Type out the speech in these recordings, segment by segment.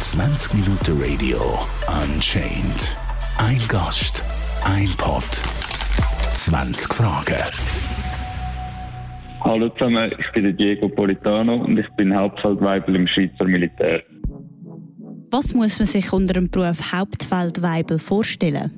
20 Minuten Radio Unchained. Ein Gast, ein Pod, 20 Fragen. Hallo zusammen, ich bin Diego Politano und ich bin Hauptfeldweibel im Schweizer Militär. Was muss man sich unter dem Beruf Hauptfeldweibel vorstellen?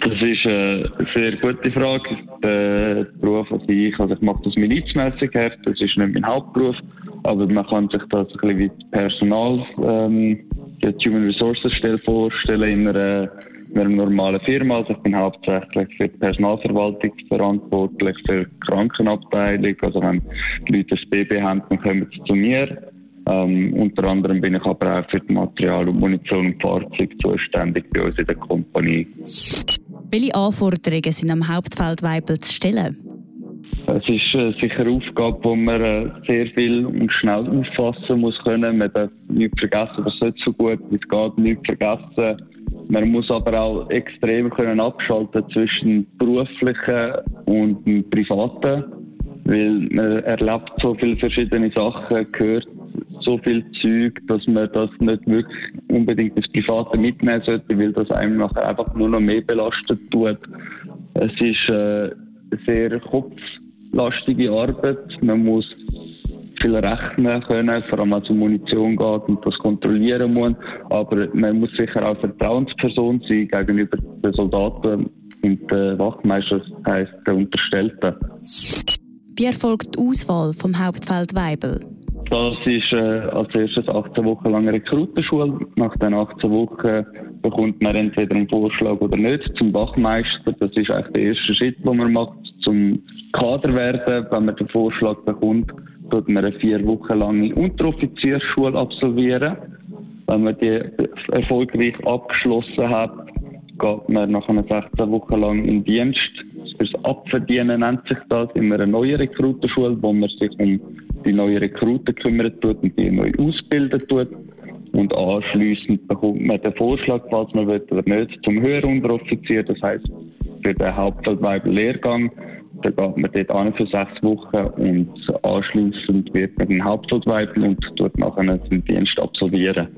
Das ist eine sehr gute Frage. Der Beruf an sich, also ich mache das milizmässig her, das ist nicht mein Hauptberuf, aber man kann sich das ein bisschen wie Personal, ähm, die Human Resources Stelle vorstellen in einer, in einer normalen Firma. Also ich bin hauptsächlich für die Personalverwaltung verantwortlich, für die Krankenabteilung. Also wenn die Leute das Baby haben, dann kommen sie zu mir. Ähm, unter anderem bin ich aber auch für Material und Munition und Fahrzeuge zuständig bei uns in der Kompanie. Welche Anforderungen sind am Hauptfeld Weibel zu stellen? Es ist äh, sicher eine Aufgabe, wo man äh, sehr viel und schnell auffassen muss können. Man darf nichts vergessen, was nicht so gut wie es geht, nichts vergessen. Man muss aber auch extrem können abschalten zwischen beruflichen und dem privaten, weil man erlebt so viele verschiedene Sachen, hört so viel Zeug, dass man das nicht wirklich unbedingt ins Private mitnehmen sollte, weil das einem nachher einfach nur noch mehr belastet tut. Es ist äh, sehr kopflastige Arbeit. Man muss viel rechnen können, vor allem als es um Munition geht und das kontrollieren muss. Aber man muss sicher auch Vertrauensperson sein gegenüber den Soldaten und den Wachtmeister, das heisst den Unterstellten. Wie erfolgt die Auswahl vom Hauptfeld Weibel? Das ist äh, als erstes 18 Wochen lang Rekrutenschule. Nach den 18 Wochen bekommt man entweder einen Vorschlag oder nicht zum Wachmeister. Das ist eigentlich der erste Schritt, den man macht, zum Kader werden. Wenn man den Vorschlag bekommt, tut man eine vier Wochen lange Unteroffiziersschule absolvieren. Wenn man die erfolgreich abgeschlossen hat, geht man nach einer 16 Wochen lang in Dienst. Fürs Abverdienen nennt sich das in einer neuen Rekrutenschule, wo man sich um die neuen Rekruten kümmert tut und die neu ausbilden tut. Und anschliessend bekommt man den Vorschlag, falls man will oder nicht, zum Höherunteroffizier. Das heißt, für den Hauptfeldweibel-Lehrgang, da geht man dort an für sechs Wochen und anschliessend wird man den Hauptfeldweibel und tut nachher den Dienst absolvieren.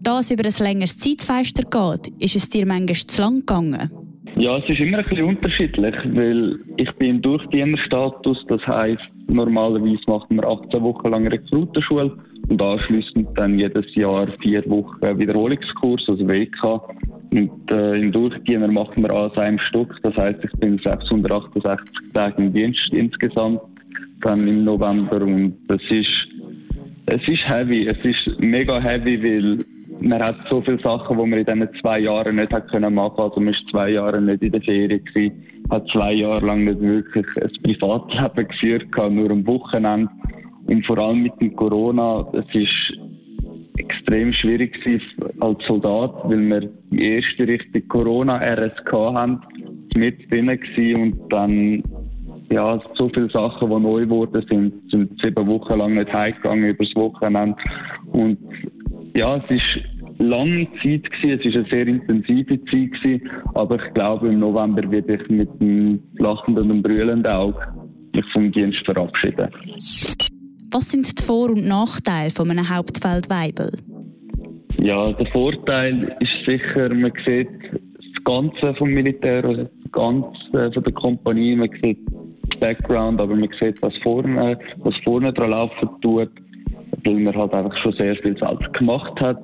Da es über ein längeres Zeitfenster geht, ist es dir manchmal zu lang gegangen? Ja, es ist immer ein bisschen unterschiedlich, weil ich bin im Durchdienerstatus, das heisst, normalerweise macht man 18 Wochen lang Rekrutenschule und anschließend dann jedes Jahr vier Wochen Wiederholungskurs, also WK. Und äh, im Durchdiener macht man an einem Stück, das heisst, ich bin 668 Tage im Dienst insgesamt, dann im November und das ist, es ist heavy, es ist mega heavy, weil man hat so viele Sachen, die man in diesen zwei Jahren nicht hat können machen. Also man ist zwei Jahre nicht in der Ferien gewesen, hat zwei Jahre lang nicht wirklich ein Privatleben geführt, nur am Wochenende. Und vor allem mit dem Corona, es ist extrem schwierig als Soldat, weil wir die erste richtige Corona-RSK haben, mit drin gewesen und dann ja, so viele Sachen, die neu geworden sind, sind sieben Wochen lang nicht heimgegangen übers Wochenende. Und ja, es ist lange Zeit gewesen, es ist eine sehr intensive Zeit gewesen, aber ich glaube, im November werde ich mit einem lachenden und brüllenden Auge mich vom Dienst verabschieden. Was sind die Vor- und Nachteile von einem Hauptfeldweibel? Ja, der Vorteil ist sicher, man sieht das Ganze vom Militär, also das Ganze von der Kompanie, man sieht das Background, aber man sieht, was vorne, was vorne dran laufen tut weil man halt einfach schon sehr viel selbst gemacht hat.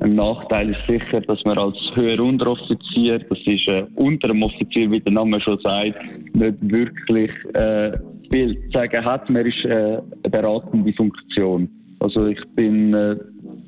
Ein Nachteil ist sicher, dass man als höherer Unteroffizier, das ist äh, unter dem Offizier, wie der Name schon sagt, nicht wirklich äh, viel zu sagen hat. Man ist äh, eine beratende Funktion. Also ich bin äh,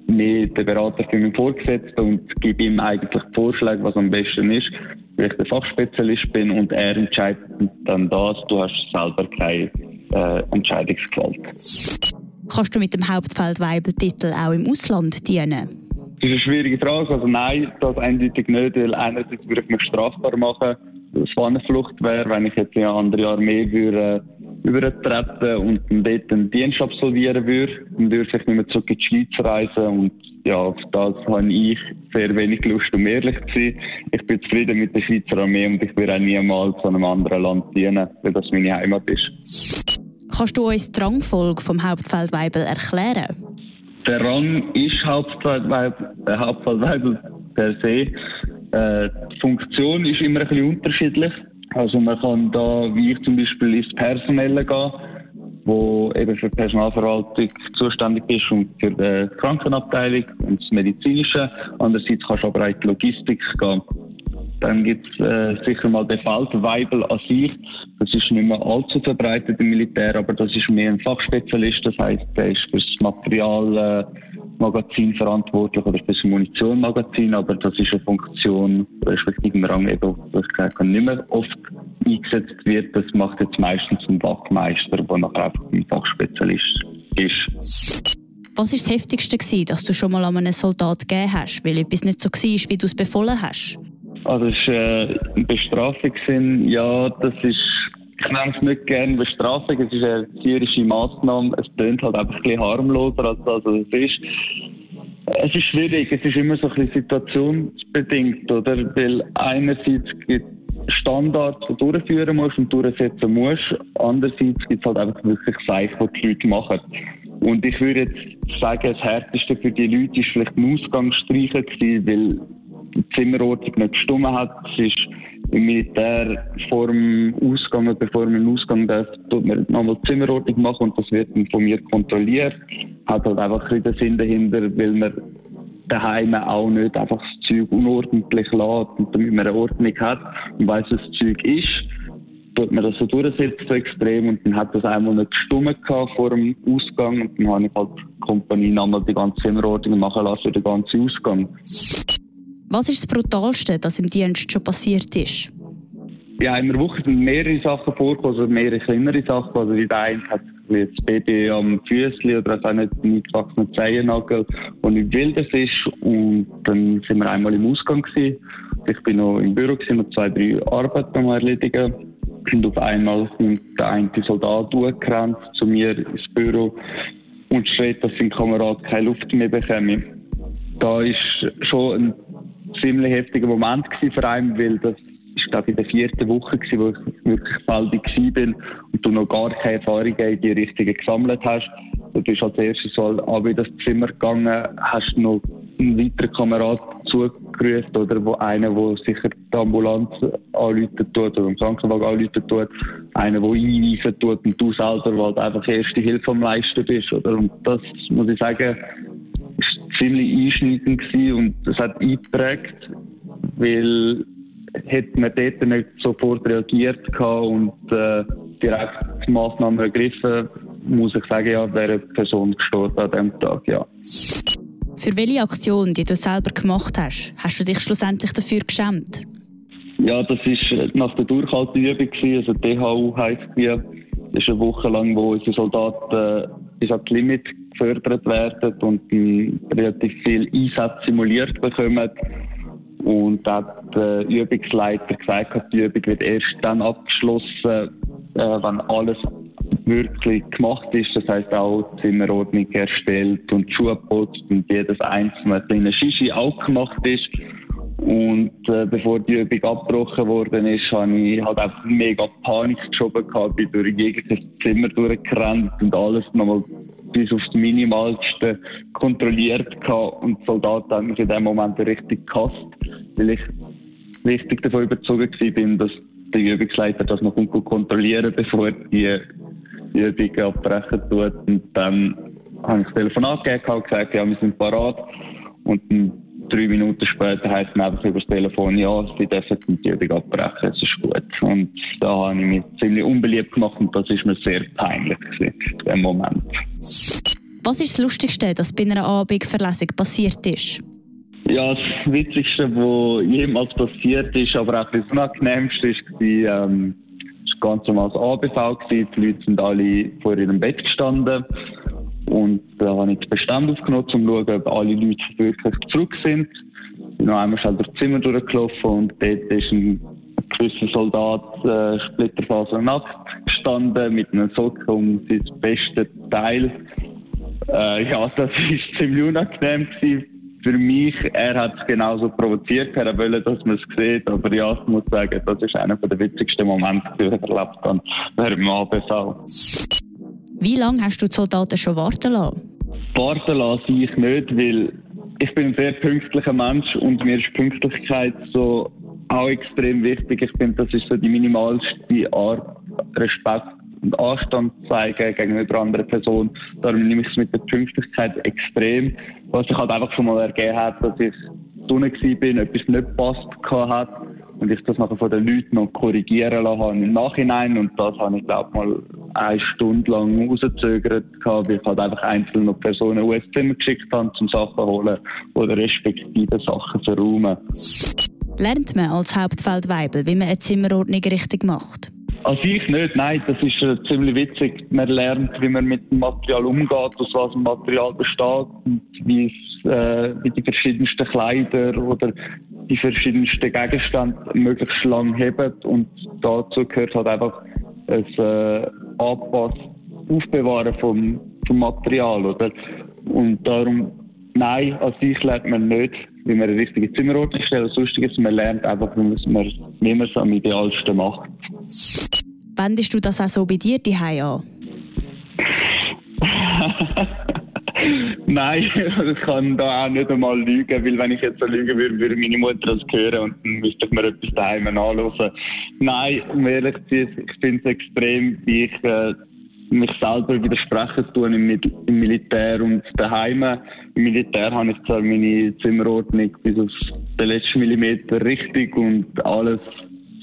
mehr der Berater für meinen Vorgesetzten und gebe ihm eigentlich Vorschläge, was am besten ist, weil ich der Fachspezialist bin und er entscheidet dann das. Du hast selber keine äh, Entscheidungsgewalt. Kannst du mit dem Hauptfeldweibel-Titel auch im Ausland dienen? Das ist eine schwierige Frage. Also nein, das eindeutig nicht, weil einerseits würde ich mich strafbar machen, dass es eine Flucht wäre, wenn ich jetzt in eine andere Armee würde äh, übertreten und dort einen Dienst absolvieren würde. Dann dürfte ich nicht mehr zurück in die Schweiz reisen und ja, auf das habe ich sehr wenig Lust, um ehrlich zu sein. Ich bin zufrieden mit der Schweizer Armee und ich würde auch niemals zu einem anderen Land dienen, weil das meine Heimat ist. Kannst du uns die Rangfolge vom Hauptfeldweibel erklären? Der Rang ist Hauptfeldweibel, äh, Hauptfeldweibel per se. Äh, die Funktion ist immer ein bisschen unterschiedlich. Also man kann da, wie ich zum Beispiel, ins Personelle gehen, wo eben für die Personalverwaltung zuständig ist und für die Krankenabteilung und das Medizinische. Andererseits kannst du aber auch in die Logistik gehen. Dann gibt es äh, sicher mal den Feldweibel an sich. Das ist nicht mehr allzu verbreitet im Militär, aber das ist mehr ein Fachspezialist. Das heißt, der ist für das Materialmagazin äh, verantwortlich oder für das Munitionmagazin. Aber das ist eine Funktion, respektive im Rang eben, das nicht mehr oft eingesetzt wird. Das macht jetzt meistens ein Wachmeister, der nachher einfach ein Fachspezialist ist. Was war das Heftigste, dass du schon mal an einen Soldat gegeben hast, weil etwas nicht so war, wie du es befohlen hast? Also es war äh, eine Bestrafung. Ja, das ist, ich nenne es nicht gerne Bestrafung, es ist eine erzieherische Massnahme. Es klingt halt einfach ein bisschen harmloser, als, als es ist. Es ist schwierig, es ist immer so ein bisschen situationsbedingt, oder? Weil einerseits gibt es Standards, die du durchführen musst und durchsetzen musst. Andererseits gibt es halt einfach wirklich Zeichen, die die Leute machen. Und ich würde jetzt sagen, das Härteste für die Leute war vielleicht ein Ausgangsstreichen weil die Zimmerordnung nicht gestimmt hat. Es ist im Militär vor dem Ausgang, bevor man Ausgang darf, tut man nochmal die Zimmerordnung machen und das wird dann von mir kontrolliert. Hat halt einfach ein den Sinn dahinter, weil man daheim auch nicht einfach das Zeug unordentlich lässt und damit man eine Ordnung hat und weiss, was das Zeug ist tut man das so durchsetzen so extrem und dann hat das einmal nicht gestummt vor dem Ausgang und dann habe ich halt die Kompanie nochmal die ganze Zimmerordnung machen lassen für den ganzen Ausgang. Was ist das Brutalste, das im Dienst schon passiert ist? Ja, in der Woche sind mehrere Sachen vorgekommen, also mehrere kleinere Sachen. Also wie der eine hat das Baby am Füßli oder auch nicht einen eingewachsenen Zehennagel, der nicht wildes ist. Und dann sind wir einmal im Ausgang gewesen. Ich bin noch im Büro gewesen, noch zwei, drei Arbeiten erledigen. Und auf einmal kommt der eine Soldat durchgerannt zu mir ins Büro und schreit, dass sein Kamerad keine Luft mehr bekomme. Da ist schon ein ziemlich heftiger Moment für einen, weil das ist glaube in der vierten Woche gewesen, wo ich wirklich baldig bin und du noch gar keine Erfahrung in die Richtung gesammelt hast. Du bist als erstes mal an in das Zimmer gegangen, hast noch einen weiteren Kamerad zugerufen oder wo einer, der sicher die Ambulanz anrufen tut oder den Krankenwagen anrufen tut, einer, der einweisen tut und du selber, weil du einfach erste Hilfe am Leisten bist. Oder? Und das, muss ich sagen, ziemlich einschneidend gewesen und das hat eingeprägt, weil hätte man dort nicht sofort reagiert und äh, direkt Massnahmen ergriffen, muss ich sagen, ja, wäre eine Person gestorben an diesem Tag, ja. Für welche Aktion, die du selber gemacht hast, hast du dich schlussendlich dafür geschämt? Ja, das war nach der Durchhalteübung, also DHU heisst die. Das ist eine Woche lang, wo unsere Soldaten bis ans Limit gefördert werden und relativ viel Einsatz simuliert bekommen. Und da hat der Übungsleiter gesagt, die Übung wird erst dann abgeschlossen, äh, wenn alles wirklich gemacht ist. Das heißt auch Zimmerordnung erstellt und Schuhe putzt und jedes einzelne kleine Shishi auch gemacht ist. Und äh, bevor die Übung abgebrochen worden ist, habe ich halt einfach mega Panik geschoben gehabt, bin durch jegliches Zimmer durchgerannt und alles nochmal bis aufs Minimalste kontrolliert gehabt. Und die Soldaten haben mich in dem Moment richtig gehasst, weil ich richtig davon überzeugt bin, dass der Übungsleiter das noch kontrollieren bevor die Übung abbrechen tut. Und dann habe ich das Telefon angegeben und gesagt, ja, wir sind parat. Und drei Minuten später heißt mir einfach über das Telefon, ja, sie dürfen die Übung abbrechen, es ist gut. Und da habe ich mich ziemlich unbeliebt gemacht und das ist mir sehr peinlich gewesen, in dem Moment. Was ist das Lustigste, das bei einer Abendverlesung passiert ist? Ja, das Witzigste, was jemals passiert ist, aber auch das Unangenehmste, war, ähm, ganz normales ABV. Die Leute sind alle vor ihrem Bett gestanden. Und da habe ich das Bestand aufgenommen, um zu schauen, ob alle Leute wirklich zurück sind. Ich bin noch einmal schnell das Zimmer durchgelaufen und dort ist ein gewisser Soldat äh, Splitterfaser nackt gestanden mit einem Socken um sein bestes Teil. Äh, ja, das war ziemlich unangenehm gewesen für mich. Er hat es genauso provoziert, er wollte, dass man es sieht. Aber ja, ich muss sagen, das ist einer der witzigsten Momente, die ich erlebt habe während dem ABV. Wie lange hast du die Soldaten schon warten lassen? Warten lasse ich nicht, weil ich bin ein sehr pünktlicher Mensch und mir ist Pünktlichkeit so auch extrem wichtig. Ich finde, das ist so die minimalste Art, Respekt und Anstand zu zeigen gegenüber anderen Personen. Darum nehme ich es mit der Pünktlichkeit extrem. Was sich halt einfach schon mal ergeben hat, dass ich drinnen bin, etwas nicht passt hat und ich das nachher von den Leuten noch korrigieren lassen im Nachhinein und das habe ich glaube mal eine Stunde lang rausgezögert, weil ich halt einfach einzelne Personen in US-Zimmer geschickt habe, zum Sachen holen oder respektive Sachen verräumen. Lernt man als Hauptfeldweibel, wie man eine Zimmerordnung richtig macht? An sich nicht, nein, das ist äh, ziemlich witzig. Man lernt, wie man mit dem Material umgeht, aus was Material besteht und wie, es, äh, wie die verschiedensten Kleider oder die verschiedensten Gegenstände möglichst lang heben. Und dazu gehört halt einfach ein äh, Anpass, Aufbewahren vom, vom Material. Oder? Und darum, nein, an sich lernt man nicht, wie man eine richtige Zimmerordnung stellt. Lustige ist, man lernt einfach, wie man es am idealsten macht. Wendest du das auch so bei dir die an? Nein, ich kann da auch nicht einmal lügen, weil wenn ich jetzt so lügen würde, würde meine Mutter das hören und dann müsste ich mir etwas daheim anhören. Nein, um ehrlich zu sein, ich finde es extrem, wie ich äh, mich selber widersprechen tue im, im Militär und daheim. Im Militär habe ich zwar meine Zimmerordnung bis auf den letzten Millimeter richtig und alles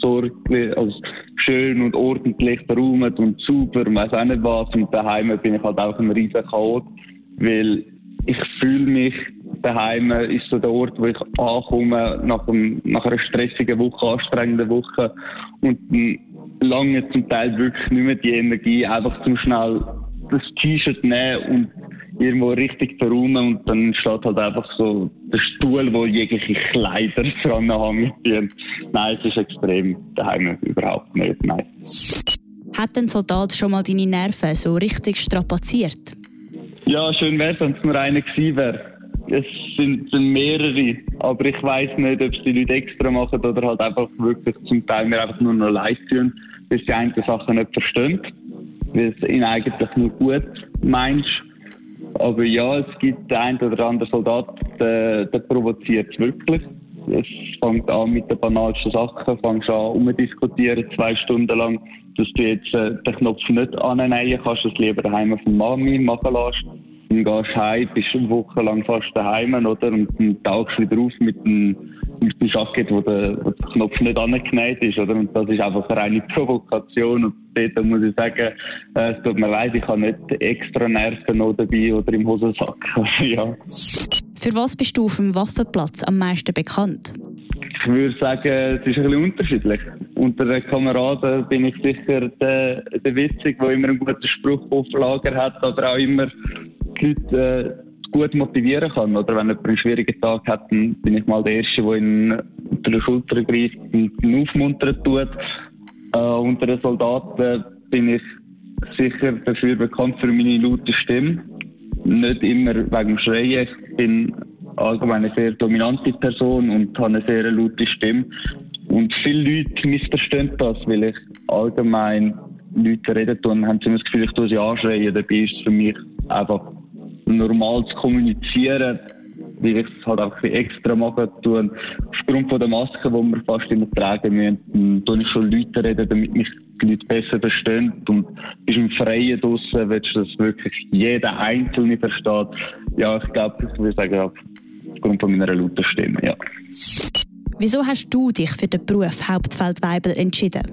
sorglich, also schön und ordentlich verräumt und super und weiß auch nicht was. Und daheim bin ich halt auch ein riesen Chaot, weil ich fühle mich daheim ist so der Ort, wo ich ankomme nach, einem, nach einer stressigen Woche, anstrengenden Woche und lange zum Teil wirklich nicht mehr die Energie, einfach zum schnell das T-Shirt nehmen und irgendwo richtig verräumen und dann steht halt einfach so der Stuhl, wo jegliche Kleider dran hängen. Nein, es ist extrem daheim überhaupt nicht. Nein. Hat ein Soldat schon mal deine Nerven so richtig strapaziert? Ja, schön wäre es, wenn es nur einer gewesen wäre. Es sind, mehrere, aber ich weiß nicht, ob es die Leute extra machen oder halt einfach wirklich zum Teil mir einfach nur noch leid tun, bis sie eine Sache nicht verstehen, weil es ihnen eigentlich nur gut meinst aber ja, es gibt einen oder anderen Soldat, der, der provoziert wirklich. Es fängt an mit den banalsten Sachen, fängst an umzudiskutieren, zwei Stunden lang, dass du jetzt äh, den Knopf nicht annehmen kannst, das lieber daheim von Mami machen lässt. Dann gehst du heim, bist eine Woche fast daheim, oder? Und dann tauchst du wieder auf mit dem, mit dem Jacket, wo der, wo der Knopf nicht angenäht ist, oder? Und das ist einfach eine reine Provokation. Und dort muss ich sagen, äh, es tut mir leid, ich habe nicht extra Nerven noch dabei oder im Hosensack. Also, ja. Für was bist du auf dem Waffenplatz am meisten bekannt? Ich würde sagen, es ist ein bisschen unterschiedlich. Unter den Kameraden bin ich sicher der, der Witzig, der immer einen guten Spruch auf Lager hat, aber auch immer die Leute äh, gut motivieren kann. Oder wenn jemand einen schwierigen Tag hat, dann bin ich mal der Erste, der ihn unter die Schulter greift und ihn aufmuntern tut. Äh, unter den Soldaten bin ich sicher dafür bekannt für meine laute Stimme. Nicht immer wegen dem Schreien. Ich bin allgemein eine sehr dominante Person und habe eine sehr laute Stimme. Und viele Leute missverstehen das, weil ich allgemein Leute reden tue und haben immer das Gefühl, ich tue sie anschreien. Dabei ist es für mich einfach normal zu kommunizieren, weil ich es halt auch ein extra machen tue. Aufgrund von der Maske, die wir fast immer tragen müssen, tue ich schon Leute reden, damit mich die Leute besser verstehen. Und bist im Freien draussen, willst du das wirklich jeder Einzelne versteht. Ja, ich glaube, ich würde sagen, aufgrund von meiner lauten Stimme, ja. Wieso hast du dich für den Beruf Hauptfeldweibel entschieden?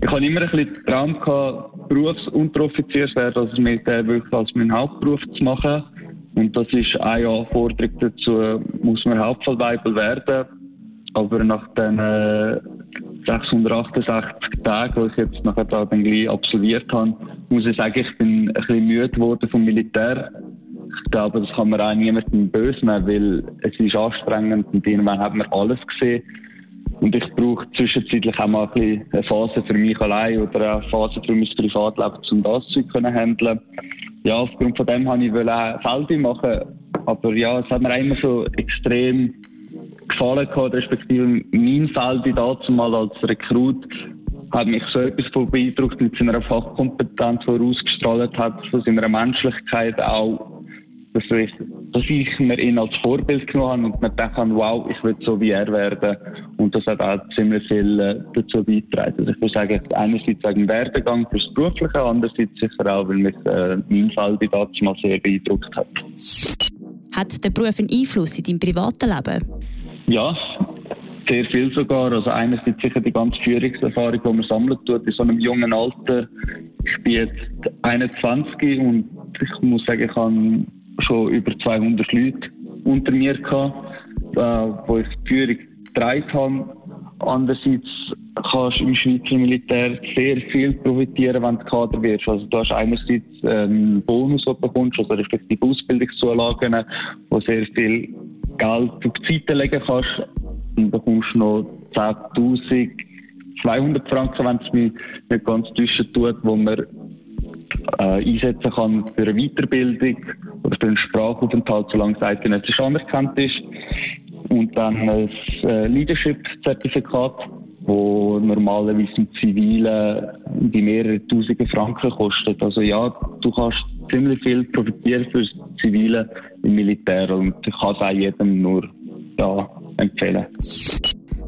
Ich hatte immer ein bisschen den Traum, gehabt, Berufsunteroffizier zu werden, also mit äh, wirklich als meinen Hauptberuf zu machen. Und das ist eine Anforderung dazu, muss man Hauptfeldweibel werden. Aber nach den äh, 668 Tagen, die ich jetzt nachher da dann gleich absolviert habe, muss ich sagen, ich bin ein bisschen müde geworden vom Militär. Ich glaube, das kann man auch niemandem böse nehmen, weil es ist anstrengend und irgendwann hat man alles gesehen. Und ich brauche zwischenzeitlich auch mal ein bisschen eine Phase für mich allein oder eine Phase für mein Privatleben, um das zu können handeln. Ja, aufgrund von dem wollte ich auch Feldi machen. Aber ja, es hat mir immer schon extrem gefallen gehabt, respektive mein Feldi dazu mal als Rekrut hat mich so etwas beeindruckt mit seiner Fachkompetenz, die er ausgestrahlt hat, von seiner Menschlichkeit auch, dass ich, dass ich mir ihn als Vorbild genommen habe und mir gedacht habe, wow, ich will so wie er werden. Und das hat auch ziemlich viel äh, dazu beigetragen. Also ich würde sagen, einerseits wegen Werdegang fürs Berufliche, andererseits sicher auch, weil mich äh, mein Fall damals sehr beeindruckt hat. Hat der Beruf einen Einfluss in deinem privaten Leben? Ja, sehr viel sogar. Also einerseits sicher die ganze Führungserfahrung, die man sammeln tut in so einem jungen Alter. Ich bin jetzt 21 und ich muss sagen, ich habe schon über 200 Leute unter mir gehabt, äh, wo ich die Führung getragen habe. Andererseits kannst du im Schweizer Militär sehr viel profitieren, wenn du Kader wirst. Also du hast einerseits einen Bonus, den du bekommst, also respektive Ausbildungszulagen, wo sehr viel Geld auf die Seite legen kannst. Dann bekommst du noch 10.200 Franken, wenn es mich nicht ganz täuschen tut, wo man äh, einsetzen kann für eine Weiterbildung oder für einen Sprachaufenthalt, solange es eidgenössisch anerkannt ist. Und dann ein äh, Leadership-Zertifikat, wo normalerweise im Zivilen die mehrere Tausende Franken kostet. Also ja, du kannst ziemlich viel profitieren für das Zivile im Militär und ich kann es auch jedem nur ja, empfehlen.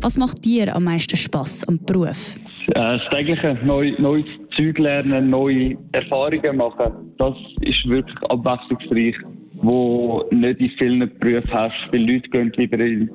Was macht dir am meisten Spaß am Beruf? Äh, das tägliche neu, neues Zeug lernen, neue Erfahrungen machen, das ist wirklich abwechslungsreich, wo nicht in vielen Berufen hast. Viele Leute gehen lieber ins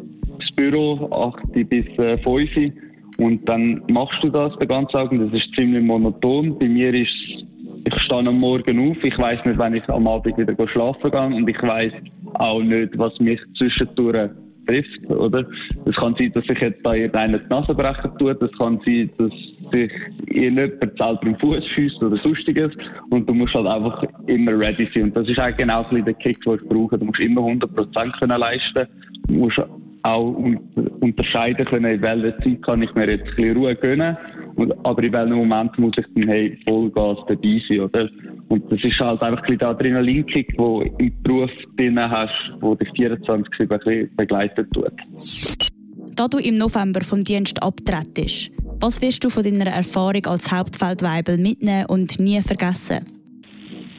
Büro, 8 bis 5 äh, und dann machst du das den ganzen Tag und das ist ziemlich monoton. Bei mir ist ich stehe am Morgen auf, ich weiß nicht, wann ich am Abend wieder schlafen gehe und ich weiß auch nicht, was mich zwischendurch trifft, oder? Es kann sein, dass sich jetzt da irgendeiner die Nase brechen tut, es kann sein, dass sich irgendjemand selber im Fuß schießt oder sonstiges. Und du musst halt einfach immer ready sein. Und das ist eigentlich genau der Kick, den ich brauche. Du musst immer 100% können leisten, du musst auch unterscheiden können, in welcher Zeit kann ich mir jetzt ein bisschen Ruhe gönnen und, aber in welchem Moment muss ich dann hey, Vollgas dabei sein, oder? Und das ist halt einfach ein der Adrenalinkick, den du im Beruf drin hast, der dich 24 begleitet tut. Da du im November vom Dienst abtrittst, was wirst du von deiner Erfahrung als Hauptfeldweibel mitnehmen und nie vergessen?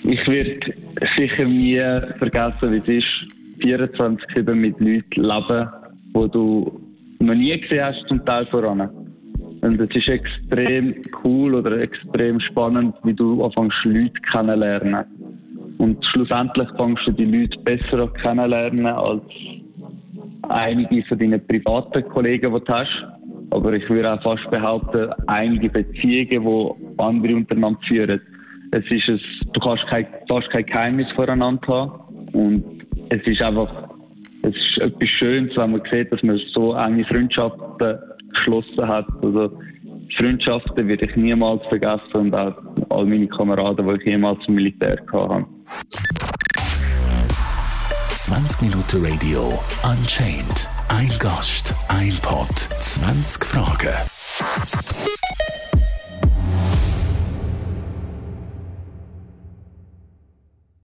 Ich werde sicher nie vergessen, wie es ist, 24-7 mit Leuten leben, die du noch nie gesehen hast, zum Teil voran. Und es ist extrem cool oder extrem spannend, wie du anfängst, Leute kennenlernen. Und schlussendlich fängst du die Leute besser kennenlernen als einige von deinen privaten Kollegen, die du hast. Aber ich würde auch fast behaupten, einige Beziehungen, die andere untereinander führen. Es ist es, du kannst kein, fast kein Geheimnis voreinander haben. Und es ist einfach, es ist etwas Schönes, wenn man sieht, dass man so enge Freundschaften geschlossen hat. Also Freundschaften werde ich niemals vergessen und auch all meine Kameraden, die ich jemals im Militär hatte. 20 Minuten Radio Unchained. Ein Gast, ein Pod, 20 Fragen.